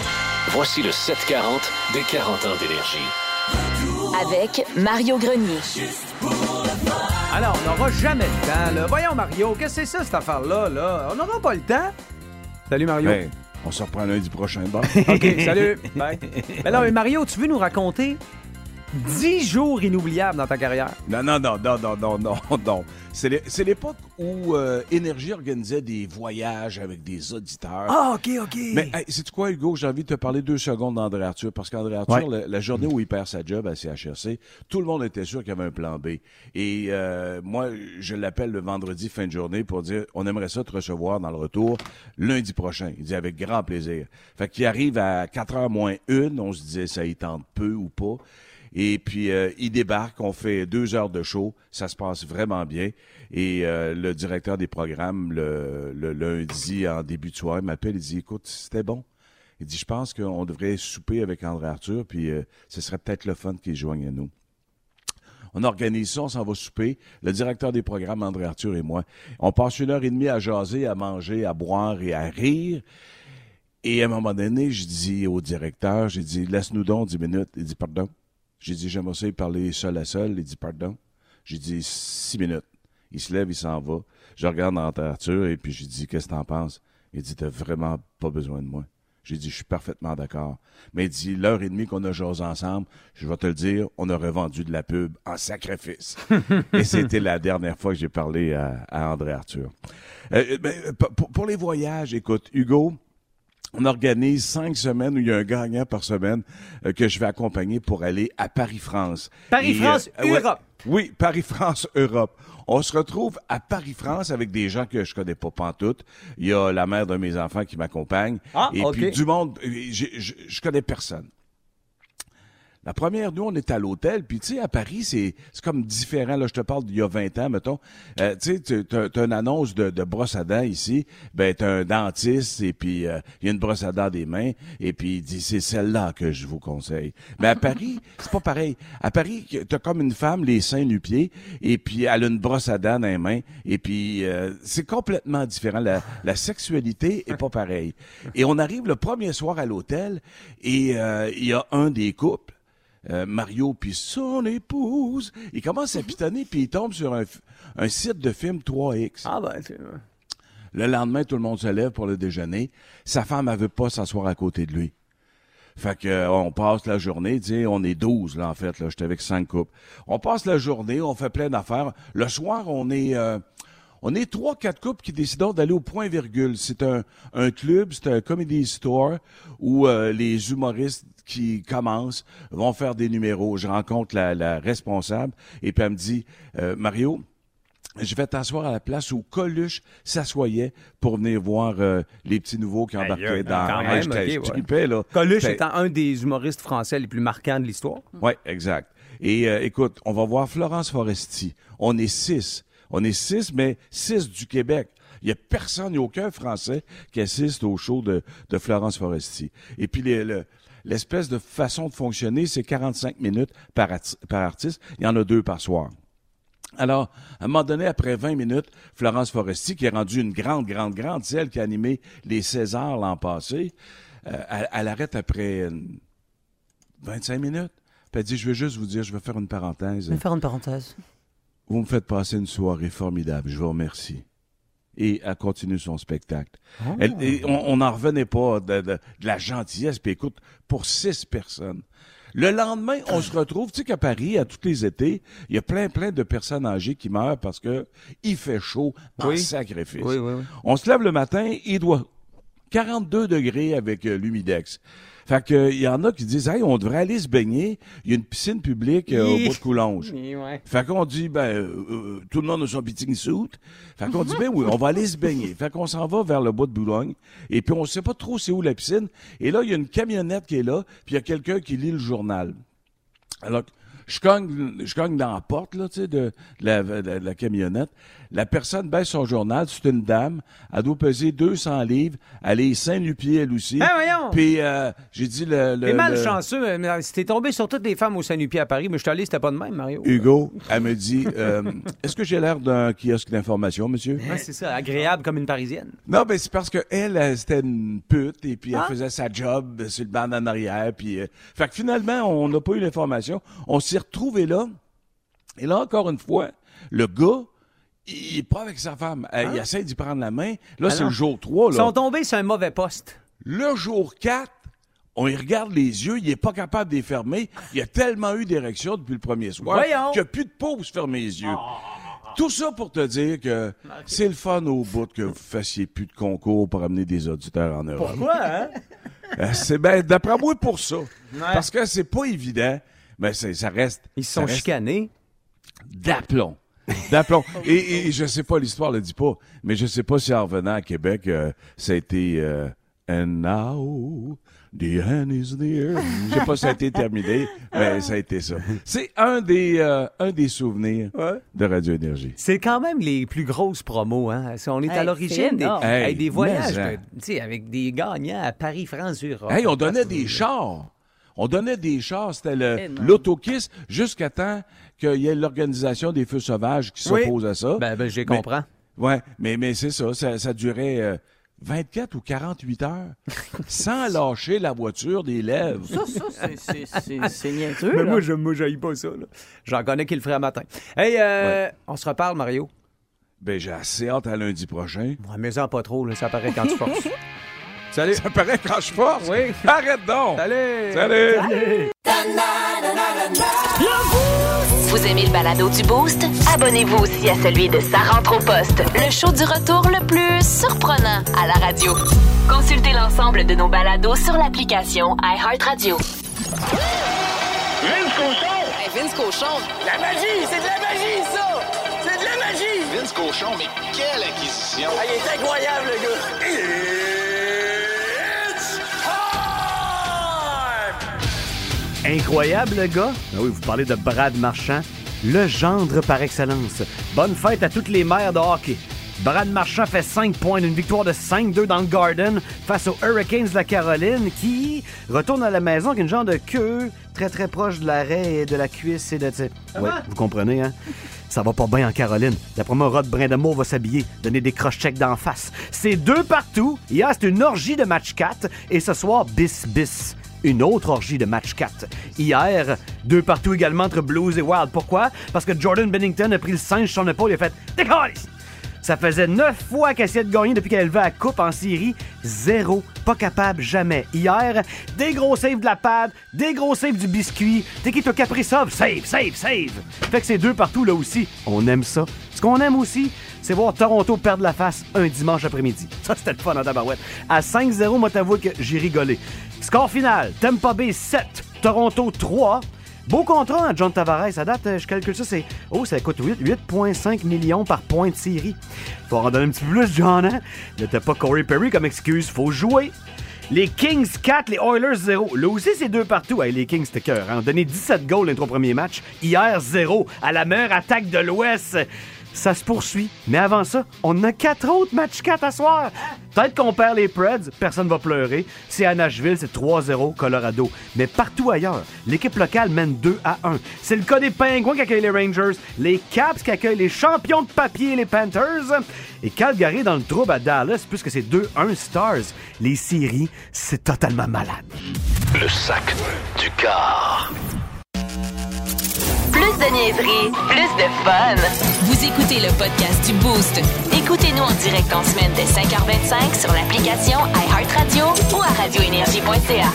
Voici le 740 des 40 ans d'énergie. avec Mario Grenier. Alors, on n'aura jamais le temps, là. Voyons, Mario, qu'est-ce que c'est ça, cette affaire-là, là? On n'aura pas le temps. Salut, Mario. Ben, on se reprend lundi prochain. Bon. OK, salut. Bye. Ben non, mais Mario, tu veux nous raconter 10 jours inoubliables dans ta carrière. Non, non, non, non, non, non, non, non. C'est l'é- c'est l'époque où euh, Énergie organisait des voyages avec des auditeurs. Ah, OK, OK. Mais hey, sais-tu quoi, Hugo? J'ai envie de te parler deux secondes d'André Arthur, parce qu'André Arthur, Ouais. la, la journée où il perd sa job à CHRC, tout le monde était sûr qu'il y avait un plan B. Et euh, moi, je l'appelle le vendredi fin de journée pour dire on aimerait ça te recevoir dans le retour lundi prochain. Il dit avec grand plaisir. Fait qu'il arrive à 4 heures moins une, on se disait ça y tente peu ou pas. Et puis, euh, il débarque, on fait deux heures de show, ça se passe vraiment bien. Et euh, le directeur des programmes, le, le lundi, en début de soirée, m'appelle, il dit, écoute, c'était bon. Il dit, je pense qu'on devrait souper avec André Arthur, puis euh, ce serait peut-être le fun qu'il joigne à nous. On organise ça, on s'en va souper. Le directeur des programmes, André Arthur et moi. On passe une heure et demie à jaser, à manger, à boire et à rire. Et à un moment donné, je dis au directeur, j'ai dit, laisse-nous donc 10 minutes. Il dit, pardon? J'ai dit, j'aimerais ça y parler seul à seul. Il dit, pardon. J'ai dit, six minutes. Il se lève, il s'en va. Je regarde André Arthur et puis j'ai dit, qu'est-ce que t'en penses? Il dit, t'as vraiment pas besoin de moi. J'ai dit, je suis parfaitement d'accord. Mais il dit, l'heure et demie qu'on a jasé ensemble, je vais te le dire, on aurait vendu de la pub en sacrifice. et c'était la dernière fois que j'ai parlé à, à André Arthur. Euh, ben, pour, pour les voyages, écoute, Hugo, on organise cinq semaines où il y a un gagnant par semaine euh, que je vais accompagner pour aller à Paris-France. Paris-France, euh, ouais, Europe. oui, Paris-France, Europe. On se retrouve à Paris-France avec des gens que je connais pas pantoute. Il y a la mère de mes enfants qui m'accompagne. Ah, et puis du monde, euh, je connais personne. La première, nous, on est à l'hôtel, puis tu sais, à Paris, c'est comme différent. Là, je te parle d'il y a 20 ans, mettons. Euh, tu sais, t'as une annonce de, de brosse à dents ici. Ben, t'as un dentiste, et puis euh, il y a une brosse à dents des mains, et puis il dit, c'est celle-là que je vous conseille. Mais à Paris, c'est pas pareil. À Paris, t'as comme une femme, les seins nu-pieds, et puis elle a une brosse à dents dans les mains, et puis euh, c'est complètement différent. La, la sexualité est pas pareille. Et on arrive le premier soir à l'hôtel, et euh, il y a un des couples, euh, Mario puis son épouse, il commence à pitonner puis il tombe sur un, un site de film 3X. Ah, ben, c'est. Le lendemain, tout le monde se lève pour le déjeuner. Sa femme, elle veut pas s'asseoir à côté de lui. Fait que euh, on passe la journée, tu sais, on est 12 là en fait, là, j'étais avec cinq couples. On passe la journée, on fait plein d'affaires. Le soir, on est euh, on est trois quatre couples qui décident d'aller au point virgule. C'est un, un club, c'est un comedy store où euh, les humoristes qui commencent vont faire des numéros. Je rencontre la, la responsable et puis elle me dit euh, Mario, je vais t'asseoir à la place où Coluche s'assoyait pour venir voir euh, les petits nouveaux qui embarquaient dans... quand même, ouais. là. Coluche étant un des humoristes français les plus marquants de l'histoire. oui, exact. Et euh, écoute, on va voir Florence Foresti. On est six. On est six, mais six du Québec. Il n'y a personne, il n'y a aucun Français qui assiste au show de, Florence Foresti. Et puis, le- l'espèce de façon de fonctionner, c'est 45 minutes par, artiste. Il y en a deux par soir. Alors, à un moment donné, après 20 minutes, Florence Foresti, qui est rendue une grande, grande, grande, c'est elle qui a animé les Césars l'an passé, euh, elle, elle arrête après euh, 25 minutes. Puis elle dit, je veux juste vous dire, je vais faire une parenthèse. Je vais faire une parenthèse. Vous me faites passer une soirée formidable. Je vous remercie. Et elle continue son spectacle. Elle- et on n'en revenait pas de, de- de la gentillesse. Puis écoute, pour six personnes. Le lendemain, on se retrouve, tu sais qu'à Paris, à tous les étés, il y a plein, plein de personnes âgées qui meurent parce que il fait chaud en Oui. sacrifice. Oui, oui, oui. On se lève le matin, il doit 42 degrés avec euh, l'humidex. Fait que il y en a qui disent Hey, on devrait aller se baigner. Il y a une piscine publique euh, au bout de Coulonge. Ouais. Fait qu'on dit, ben, euh, euh, tout le monde a son pitting suit. Fait qu'on dit, ben oui, on va aller se baigner. Fait qu'on s'en va vers le bois de Boulogne. Et puis, on sait pas trop c'est où la piscine. Et là, il y a une camionnette qui est là, puis il y a quelqu'un qui lit le journal. Alors, je cogne, je cogne dans la porte, là, tu sais, de, de la, de la- de la camionnette. La personne baisse son journal, c'est une dame. Elle doit peser 200 livres. Elle est seins nu pied, elle aussi. Ah, voyons! Puis, euh, j'ai dit le... le T'es le- malchanceux. mais t'es tombé sur toutes les femmes au Saint-Nupier à Paris, mais je suis allé, c'était pas de même, Mario. Hugo, elle me dit, euh, est-ce que j'ai l'air d'un kiosque d'information, monsieur? Ouais, c'est ça, agréable comme une Parisienne. Non, ben c'est parce que elle, elle, c'était une pute et puis elle Ah. faisait sa job sur le banc en arrière. Puis, euh, fait que finalement, on n'a pas eu l'information. On s'est retrouvés là. Et là, encore une fois, le gars, il est pas avec sa femme. Euh, Il essaie d'y prendre la main. Là, Ah c'est le jour 3. Ils Là. sont tombés sur un mauvais poste. Le jour 4, On y regarde les yeux, il est pas capable de les fermer. Il a tellement eu d'érection depuis le premier soir qu'il n'y a plus de peau pour se fermer les yeux. Tout ça pour te dire que c'est le fun au bout que vous fassiez plus de concours pour amener des auditeurs en Europe. Pourquoi, hein? Euh, C'est ben, d'après moi pour ça. Parce que c'est pas évident, mais ça reste. Ils se sont reste chicanés. D'aplomb. D'aplomb. Et, et je sais pas, l'histoire le dit pas, mais je sais pas si en revenant à Québec, euh, ça a été euh, And now the end is near. Je sais pas si ça a été terminé, mais ça a été ça. C'est un des euh, un des souvenirs de Radio Énergie. C'est quand même les plus grosses promos. Hein? On est à l'origine des, énorme. Hey, hey, des voyages hein. de- tu sais, avec des gagnants à Paris, France, Europe. Hey, on donnait des chars. On donnait des chars, c'était l'autokiss jusqu'à temps qu'il y ait l'organisation des feux sauvages qui Oui. s'oppose à ça. Ben, ben, je comprends. Ouais, mais, mais c'est ça, ça, ça durait euh, 24 ou 48 heures sans lâcher la voiture des lèvres. Ça, ça, c'est- niaiseux. Mais là. moi, je moi, j'haïs pas ça. J'en connais qui le ferait à matin. Hey, euh, on se reparle, Mario. Ben, j'ai assez hâte à lundi prochain. Ouais, mais en pas trop, là, ça paraît quand tu forces. Salut. Ça paraît quand je force. Oui. Arrête donc. Salut. Salut. Vous aimez le balado du Boost? Abonnez-vous aussi à celui de Sa rentre au poste, le show du retour le plus surprenant à la radio. Consultez l'ensemble de nos balados sur l'application iHeartRadio. Vince Cochon! Vince Cochon. La magie! C'est de la magie, ça! C'est de la magie! Vince Cochon, mais quelle acquisition! Ah, il est incroyable, le gars! Incroyable, le gars. Ah oui, vous parlez de Brad Marchand, le gendre par excellence. Bonne fête à toutes les mères de hockey. Brad Marchand fait 5 points d'une victoire de 5-2 dans le Garden face aux Hurricanes de la Caroline qui retourne à la maison avec une genre de queue très très proche de l'arrêt et de la cuisse et de... Ouais, vous comprenez, hein? Ça va pas bien en Caroline. D'après moi, Rod Brindamour va s'habiller, donner des cross-checks d'en face. C'est deux partout. Hier, c'est une orgie de match 4 et ce soir, bis bis une autre orgie de match 4. Hier, deux partout également entre Blues et Wild. Pourquoi? Parce que Jordan Bennington a pris le singe sur son épaule et a fait Décolle! Ça faisait neuf fois qu'elle essayait de gagner depuis qu'elle élevait la coupe en série. Zéro. Pas capable, jamais. Hier, des gros saves de la pad, des gros saves du biscuit. T'es qui, t'as Kaprizov? Save, save, save! Fait que c'est deux partout là aussi. On aime ça. Ce qu'on aime aussi, c'est voir Toronto perdre la face un dimanche après-midi. Ça, c'était le fun en tabarouette. À 5-0, moi, t'avoue que j'ai rigolé. Score final, Tampa Bay 7, Toronto 3. Beau contrat, hein, John Tavares. À date, euh, je calcule ça, c'est. Oh, ça coûte 8 8,5 millions par point de série. Faut en donner un petit peu plus, John, hein? T'as pas Corey Perry comme excuse, faut jouer. Les Kings 4, les Oilers 0. Là aussi, c'est deux partout. Les Kings, c'était cœur. Hein? On a donné 17 goals les trois premiers matchs. Hier, 0. À la meilleure attaque de l'Ouest. Ça se poursuit. Mais avant ça, on a quatre autres matchs 4 à soir. Peut-être qu'on perd les Preds, personne va pleurer. C'est à Nashville, c'est 3-0 Colorado. Mais partout ailleurs, l'équipe locale mène 2 à 1. C'est le cas des Penguins qui accueillent les Rangers, les Caps qui accueillent les champions de papier, les Panthers. Et Calgary dans le trouble à Dallas, puisque c'est 2-1 Stars. Les séries, c'est totalement malade. Le sac du car. Plus de niaiserie, plus de fun. Vous écoutez le podcast du Boost. Écoutez-nous en direct en semaine dès 5h25 sur l'application iHeartRadio ou à radioénergie.ca.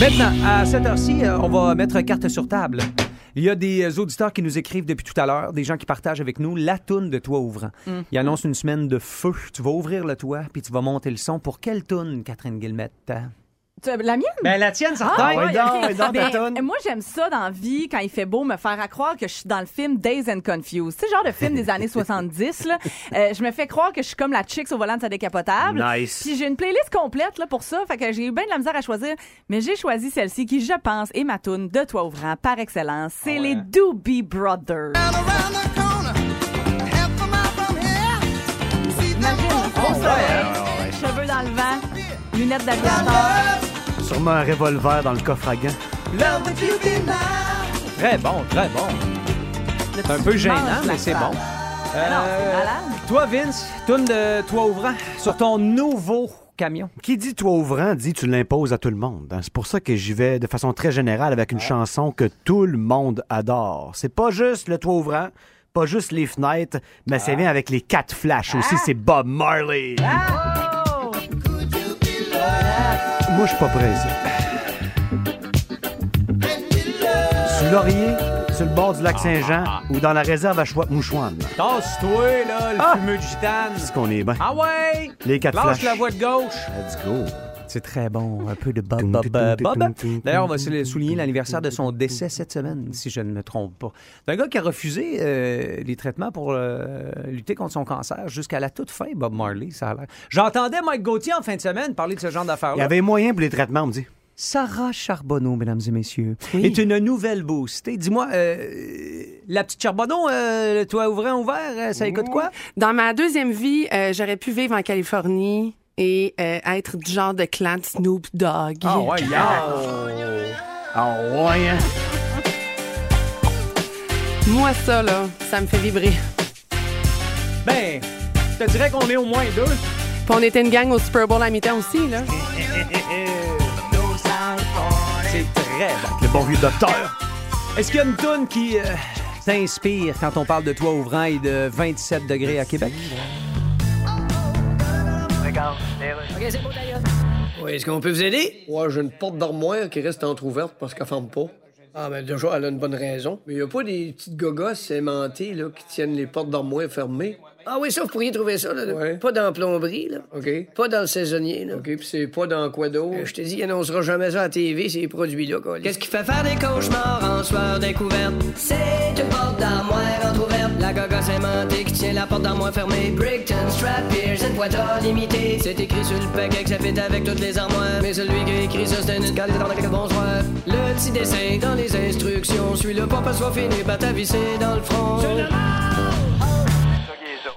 Maintenant, à cette heure-ci, euh, on va mettre carte sur table. Il y a des euh, auditeurs qui nous écrivent depuis tout à l'heure, des gens qui partagent avec nous la toune de toit ouvrant. Mm. Ils annoncent une semaine de feu. Tu vas ouvrir le toit, puis tu vas monter le son. Pour quelle toune, Catherine Guillemette? La mienne? Ben, la tienne, certain. Ah, ouais, Ouais, donc, ok. ouais, donc, ta Ben, toune. moi, j'aime ça dans la vie, quand il fait beau, me faire à croire que je suis dans le film Days and Confused. C'est le genre de film des années 70. Là. Euh, je me fais croire que je suis comme la chicks au volant de sa décapotable. Nice. Puis j'ai une playlist complète là, pour ça. Fait que j'ai eu bien de la misère à choisir. Mais j'ai choisi celle-ci qui, je pense, est ma toune de toit ouvrant par excellence. C'est les Doobie Brothers. Imagine, soleil, cheveux dans le vent, lunettes d'aviateur. Sûrement un revolver dans le coffre à gants. Très bon, très bon. C'est un peu gênant, mais c'est bon. Ah non, c'est Euh, malade. toi, Vince, toune de toit ouvrant sur ton nouveau camion. Qui dit toi ouvrant dit tu l'imposes à tout le monde. hein. C'est pour ça que j'y vais de façon très générale avec une chanson que tout le monde adore. C'est pas juste le toit ouvrant, pas juste les fenêtres, mais ça vient avec les quatre flashs aussi. C'est Bob Marley. Moi, je suis pas pressé. Sur Laurier, sur le bord du lac Saint-Jean ou dans la réserve à Chouette-Mouchouane. Tasse-toi, là, le Ah! fumeux du gitane. Est-ce qu'on est bien? Ah ouais! Les quatre Lâche flashs. la voie de gauche. Let's go. C'est très bon. Un peu de Bob Bob Bob. D'ailleurs, on va souligner l'anniversaire de son décès cette semaine, si je ne me trompe pas. C'est un gars qui a refusé euh, les traitements pour euh, lutter contre son cancer jusqu'à la toute fin, Bob Marley, ça a l'air. J'entendais Mike Gauthier en fin de semaine parler de ce genre Il y d'affaires-là. avait moyen pour les traitements, on me dit. Sarah Charbonneau, mesdames et messieurs, Oui. est une nouvelle boostée. Dis-moi, euh, la petite Charbonneau, euh, le toit ouvert, ouvert, ça écoute quoi? Dans ma deuxième vie, euh, j'aurais pu vivre en Californie et euh, être du genre de clan de Snoop Dogg. Ah ouais, Ah ouais, hein? Moi, ça, là, ça me fait vibrer. Ben, je te dirais qu'on est au moins deux. Puis on était une gang au Super Bowl à mi-temps aussi, là. C'est très bon. Le bon vieux docteur. Est-ce qu'il y a une toune qui euh, t'inspire quand on parle de toit ouvrant et de 27 degrés à Québec? Oui, est-ce qu'on peut vous aider? Ouais, j'ai une porte d'armoire qui reste entrouverte parce qu'elle ferme pas. Ah, ben déjà, elle a une bonne raison. Mais il a pas des petites gogosses aimantées là, qui tiennent les portes d'armoire fermées? Ah oui, ça, vous pourriez trouver ça. Là, Pas dans la plomberie, là. OK. Pas dans le saisonnier, là. OK, puis c'est pas dans quoi d'autre? je te dis, il annoncera jamais ça à la TV, ces produits-là, quoi. Qu'est-ce qui fait faire des cauchemars en soir découverte? C'est une porte d'armoire entrouverte. La gogosse aimantée qui tient la porte d'armoire fermée. Brickton, Strap, Pearson, Poitot, limité. C'est écrit sur le paquet que ça fait avec toutes les armoires. Mais celui qui a écrit ça, c'est une galette dans laquelle bonsoir. Le petit dessin dans les instructions. Suis-le pas, pas soit fini, pas visser dans le front.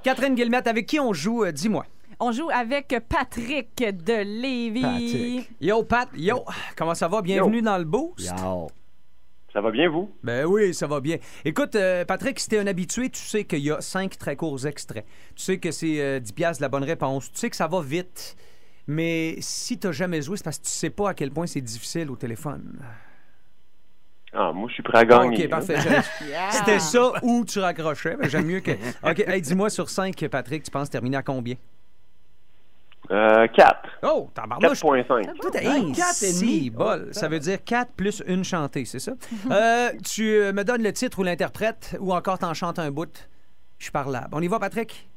Catherine Guillemette, avec qui on joue? euh, Dis-moi? On joue avec Patrick de Lévis. Patrick. Yo, Pat. Yo. Comment ça va? Bienvenue dans le boost. Yo. Ça va bien, vous? Ben oui, ça va bien. Écoute, euh, Patrick, si t'es un habitué, tu sais qu'il y a cinq très courts extraits. Tu sais que c'est euh, 10 piastres la bonne réponse. Tu sais que ça va vite. Mais si t'as jamais joué, c'est parce que tu sais pas à quel point c'est difficile au téléphone. Ah, moi, je suis prêt à gagner. OK, parfait. C'était ça ou tu raccrochais. mais J'aime mieux que... OK, hey, dis-moi sur 5, Patrick, tu penses terminer à combien? Euh, 4. Oh, tabarnouche. 4.5. Tout est Ouais, quatre et demi. si bol. Ça veut dire 4 plus une chantée, c'est ça? Euh, tu euh, me donnes le titre ou l'interprète ou encore t'en chantes un bout. Je suis parlable. On y va, Patrick?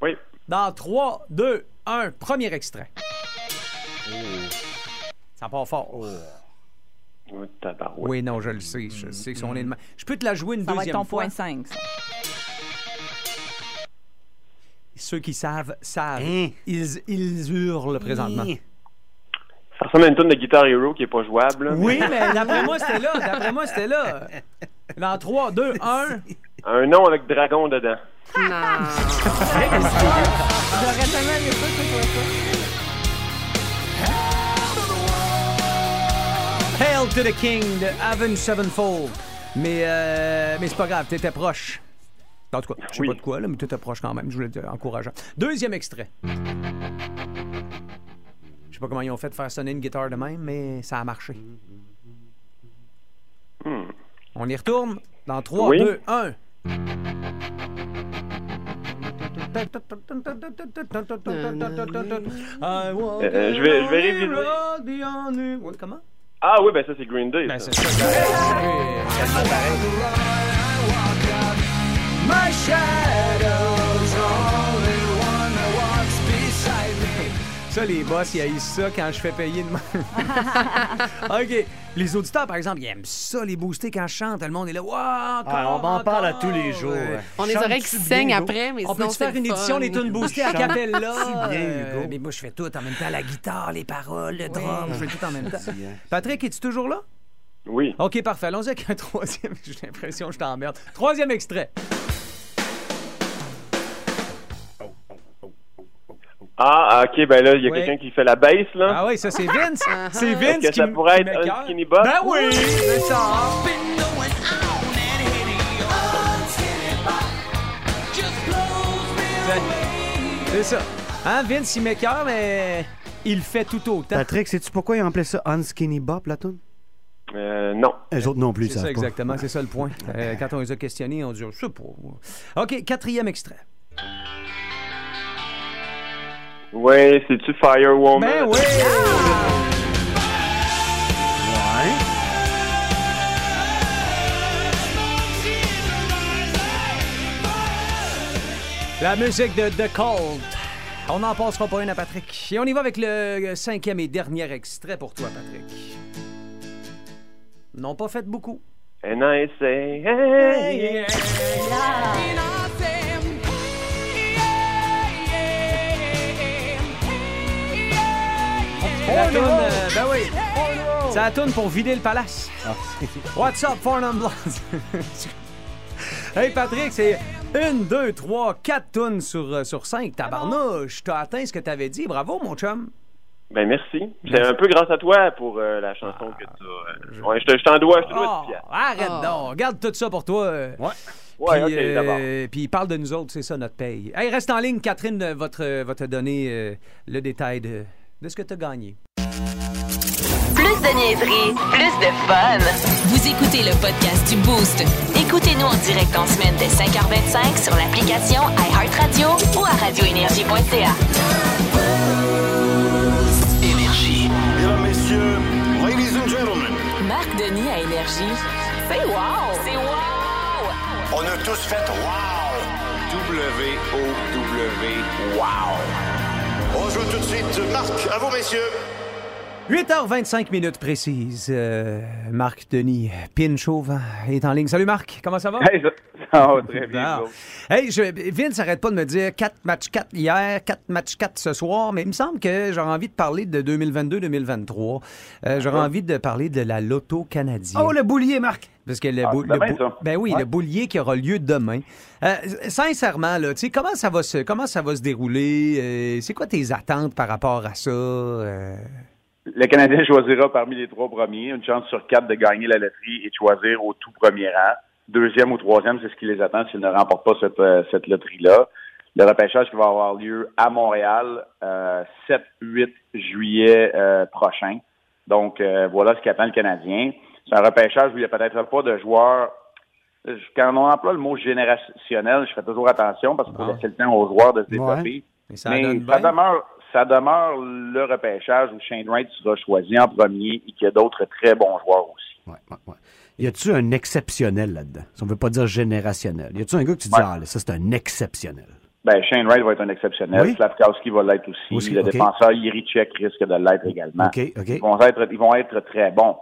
Oui. Dans 3, 2, 1, premier extrait. Ça part fort. Oh, tabarouette. Oui, non, je le sais. Je sais que on est de ma- Je peux te la jouer une Ça va être deuxième ton fois. point 5. ça. Ceux qui savent, savent. Hein? Ils, ils hurlent présentement. Ça ressemble à une tonne de Guitar Hero qui est pas jouable. là, Oui, mais d'après moi, c'était là. D'après moi, c'était là. Dans 3, 2, 1. mais Un nom avec dragon dedans. Non. J'aurais tellement aimé ça que ce soit ça. Hail to the King de Avenged Sevenfold. Mais, euh, mais c'est pas grave, t'étais proche. En tout cas, je sais Oui. pas de quoi, là, mais t'étais proche quand même. Je voulais te encourageant. Deuxième extrait. Je sais pas comment ils ont fait de faire sonner une guitare de même, mais ça a marché. Hmm. On y retourne dans 3, Oui. 2, 1. Euh, je vais- je vais réviser. Comment? Ah oui, ben ça, c'est Green Day. Ben, ça. c'est ça. Ça, les boss, ils haïssent ça quand je fais payer de. OK. Les auditeurs, par exemple, ils aiment ça, les booster quand je chante. Le monde est là. Wow, Ah, on m'en parle à tous les jours. ouais. On a les oreilles qui saignent après, mais On peut faire une édition des tunes boostées à capella? bien, Euh, Hugo? mais moi, je fais tout en même temps. La guitare, les paroles, le drum. Je fais tout en même temps. Patrick, es-tu toujours là? Oui. OK, parfait. Allons-y avec un troisième. J'ai l'impression que je t'emmerde. Troisième extrait. Ah, ok, ben là, il y a Ouais. quelqu'un qui fait la bass, là. Ah oui, ça, c'est Vince. C'est Est-ce Vince que qui ça pourrait être un skinny bop? Ben oui, c'est ça. C'est ça. Hein, Vince, il m'écoeure, mais il le fait tout autant. Patrick, sais-tu pourquoi ils ont appelé ça Unskinny Bop, la toune? Euh, non. Les autres non plus, C'est ça ça, exactement. C'est ça le point. Euh, quand on les a questionnés, on dit, je sais pas. OK, quatrième extrait. Ouais, c'est-tu Firewoman? Ben oui! La musique de The Cold. On n'en passera pas une à Patrick. Et on y va avec le cinquième et dernier extrait pour toi, Patrick. N'ont pas fait beaucoup. And I say, hey. C'est la toune pour vider le palace. What's up, Non Blondes? hey, Patrick, c'est une, deux, trois, quatre tonnes sur, euh, sur cinq. Tabarnouche, t'as atteint ce que t'avais dit. Bravo, mon chum. Ben merci. C'est un peu grâce à toi pour euh, la chanson que tu as. Ouais, je te- je t'en dois, je te dois Oh, pièce. arrête donc. Garde tout ça pour toi. euh. Ouais, puis, ok, d'abord. puis parle de nous autres, c'est ça notre paye. Hey, reste en ligne, Catherine euh, va te, va te donner euh, le détail de, de ce que tu as gagné. Plus de niaiserie, plus de fun. Vous écoutez le podcast du Boost. Écoutez-nous en direct en semaine dès 5h25 sur l'application iHeartRadio ou à radioénergie.ca. Énergie. Mesdames, messieurs, ladies and gentlemen, Marc Denis à Énergie. C'est wow! C'est wow! on a tous fait wow! W-O-W, wow! On joue tout de suite. Marc, à vous, messieurs. 8h25 minutes précises. Euh, Marc Denis Pinchauve est en ligne. Salut Marc, comment ça va? Hey, ça, ça va très bien. Hey, je, Vince n'arrête pas de me dire 4 matchs 4 hier, 4 matchs 4 ce soir, mais il me semble que j'aurais envie de parler de 2022-2023. Euh, j'aurais envie de parler de la Loto canadienne. Oh, le boulier, Marc! Parce que le, Ah, bou- c'est demain, le bou- ça. ben oui, Ouais. le boulier qui aura lieu demain. Euh, sincèrement, là, tu sais, comment ça va se, comment ça va se dérouler? Euh, C'est quoi tes attentes par rapport à ça Le Canadien choisira parmi les trois premiers une chance sur quatre de gagner la loterie et de choisir au tout premier rang. Deuxième ou troisième, c'est ce qui les attend s'ils ne remportent pas cette, euh, cette loterie-là. Le repêchage qui va avoir lieu à Montréal euh, 7-8 juillet euh, prochain. Donc, euh, voilà ce qui attend le Canadien. C'est un repêchage où il n'y a peut-être pas de joueurs. Quand on emploie le mot générationnel, je fais toujours attention parce qu'il faut laisser le temps aux joueurs de se développer. Mais ça Mais donne ça demeure, ça demeure le repêchage où Shane Wright sera choisi en premier et qu'il y a d'autres très bons joueurs aussi. Y a-tu un exceptionnel là-dedans? Si on veut pas dire générationnel. Y a-tu un gars que tu dis, Ouais. ah, là, ça, c'est un exceptionnel? Ben, Shane Wright va être un exceptionnel. Oui. Slavkowski va l'être aussi. Aussi, le ok. défenseur Yerichek risque de l'être également. OK, OK. Ils, vont être, ils vont être très bons.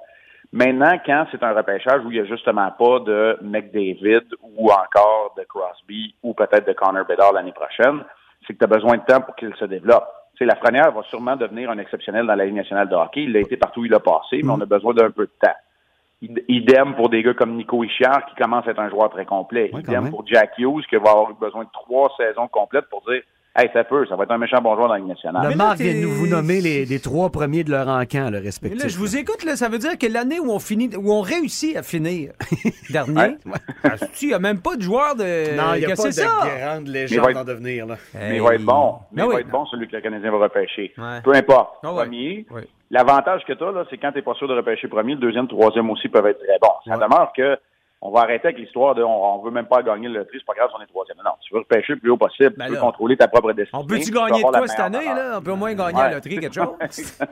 Maintenant, quand c'est un repêchage où il n'y a justement pas de McDavid ou encore de Crosby ou peut-être de Connor Bedard l'année prochaine, c'est que tu as besoin de temps pour qu'il se développe. Tu sais, la Frenière va sûrement devenir un exceptionnel dans la Ligue nationale de hockey. Il a été partout où il a passé, mais on a besoin d'un peu de temps. Id- Idem pour des gars comme Nico Hichard, qui commence à être un joueur très complet. Idem pour Jack Hughes, qui va avoir eu besoin de trois saisons complètes pour dire Hey, ça peut, ça va être un méchant bon joueur dans la Ligue nationale. Le Marc vient de nous vous nommer les, les trois premiers de leur encamp, le Mais respectif. là, je vous écoute, là, ça veut dire que l'année où on finit, où on réussit à finir dernier, ah, il n'y a même pas de joueur de. Non, il n'y a pas de ça? grande légende va être- en devenir. Là. Mais il va être bon. Mais il va oui. être bon celui que le Canadien va repêcher. Ouais. Peu importe. Ah ouais. Premier. L'avantage que tu as, là, c'est quand tu n'es pas sûr de repêcher premier, le deuxième, le troisième aussi peuvent être très bons. Ça demeure que on va arrêter avec l'histoire de on, on veut même pas gagner le loterie, c'est pas grave si on est troisième. Non, tu veux repêcher le plus haut possible. Ben tu veux là. contrôler ta propre destinée. On peut-tu tu gagner de quoi cette année, là? On peut au moins gagner Ouais. la loterie, quelque chose.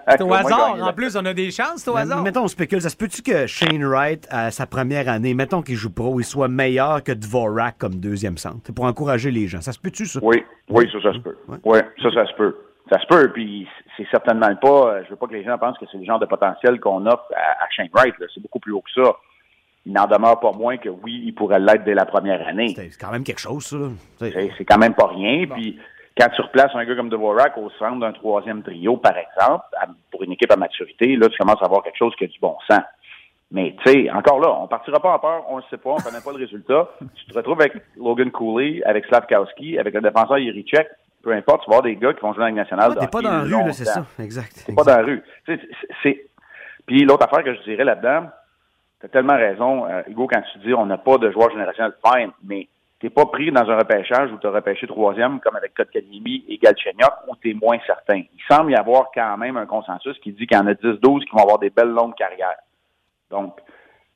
C'est au hasard. En plus, on a des chances, c'est au Mais- hasard. Mettons, on spécule. Ça se peut-tu que Shane Wright, à sa première année, mettons qu'il joue pro, il soit meilleur que Dvorak comme deuxième centre? C'est pour encourager les gens. Ça se peut-tu, ça? Oui, oui, ça, ça se peut. Oui, ça, ça se peut. Ça se peut, puis c'est certainement pas, euh, je veux pas que les gens pensent que c'est le genre de potentiel qu'on offre à, à Shane Wright, c'est beaucoup plus haut que ça. Il n'en demeure pas moins que oui, il pourrait l'être dès la première année. C'est quand même quelque chose, ça. C'est- quand même pas rien, puis quand tu replaces un gars comme Dvorak au centre d'un troisième trio, par exemple, pour une équipe à maturité, là, tu commences à avoir quelque chose qui a du bon sens. Mais, tu sais, encore là, on partira pas en peur, on ne sait pas, on connaît pas le résultat. Tu te retrouves avec Logan Cooley, avec Slavkowski, avec le défenseur Yerichek, peu importe, tu vas avoir des gars qui vont jouer dans la Ligue nationale. T'es pas dans la rue, c'est ça. Exact. C'est pas dans la rue. C'est... Puis l'autre affaire que je dirais là-dedans, tu as tellement raison, euh, Hugo, quand tu dis on n'a pas de joueur générationnel, fine, mais t'es pas pris dans un repêchage où tu as repêché troisième, comme avec Kotkaniemi et Galchenyuk, où tu es moins certain. Il semble y avoir quand même un consensus qui dit qu'il y en a 10-12 qui vont avoir des belles longues carrières. Donc,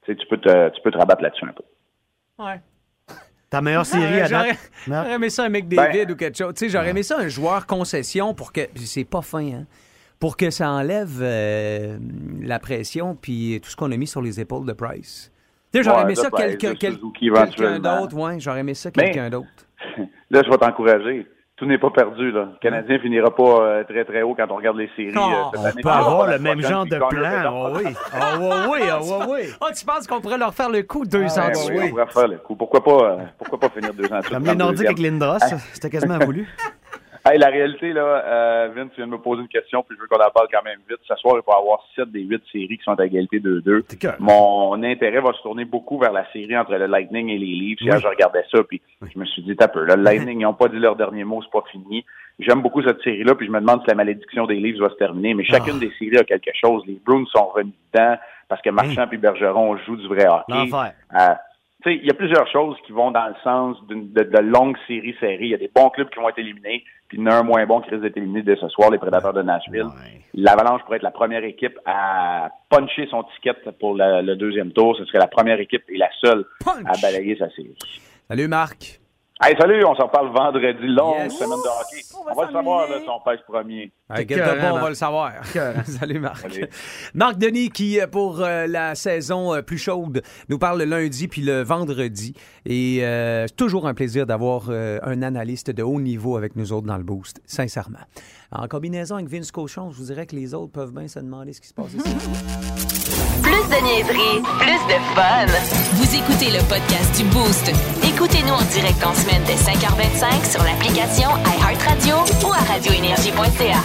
tu peux te, tu peux te rabattre là-dessus un peu. Ouais. Ta meilleure série à J'aurais date? J'aurais aimé ça un mec David ou quelque chose. Tu sais, j'aurais aimé ça un joueur concession pour que. puis C'est pas fin, hein? Pour que ça enlève euh, la pression puis tout ce qu'on a mis sur les épaules de Price. Tu sais, j'aurais aimé ça quelqu'un quel- d'autre, ouais. J'aurais aimé ça quelqu'un d'autre. là, je vais t'encourager. Tout n'est pas perdu. Là. Le Canadien finira pas euh, très, très haut quand on regarde les séries. Oh, euh, cette On année. peut avoir le La même genre de le plan. Oh oui. Ah oui, oui, ah oui, oui. Oh, tu penses qu'on pourrait leur faire le coup deux Ouais, ans de oui, suite? on pourrait faire le coup. Pourquoi pas, euh, pourquoi pas finir deux ans de suite Comme les le Nordiques avec? Lindros, Hey. c'était quasiment voulu. Hey, la réalité, là, euh, Vince, tu viens de me poser une question, puis je veux qu'on en parle quand même vite. Ce soir, il va y avoir 7 des 8 séries qui sont à égalité 2-2. Mon intérêt va se tourner beaucoup vers la série entre le Lightning et les Leafs. Hier, je regardais ça, puis je me suis dit, t'as peu. Là, le Lightning, ils n'ont pas dit leur dernier mot, c'est pas fini. J'aime beaucoup cette série-là, puis je me demande si la malédiction des Leafs va se terminer. Mais chacune des séries a quelque chose. Les Bruins sont remis dedans parce que Marchand et Bergeron jouent du vrai hockey. L'enfer. Tu sais, il y a plusieurs choses qui vont dans le sens d'une- de, de longues séries serrées. Il y a des bons clubs qui vont être éliminés, puis il y en a un moins bon qui risque d'être éliminé dès ce soir, les Prédateurs de Nashville. L'Avalanche pourrait être la première équipe à puncher son ticket pour le, le deuxième tour. Ce serait la première équipe et la seule à balayer sa série. Salut, Marc. Hey, salut, on se reparle vendredi, longue Yes. semaine de hockey. On va, le savoir là, si on pêche premier. Hey, get the ball, on va le savoir. Salut, Marc. Marc Denis, qui, euh, pour euh, la saison euh, plus chaude, nous parle le lundi puis le vendredi. Et euh, c'est toujours un plaisir d'avoir euh, un analyste de haut niveau avec nous autres dans le boost, sincèrement. En combinaison avec Vince Cochon, je vous dirais que les autres peuvent bien se demander ce qui se passe ici. Plus de niaiserie, plus de fun. Vous écoutez le podcast du Boost. Écoutez-nous en direct en semaine dès 5h25 sur l'application iHeartRadio ou à radioénergie.ca.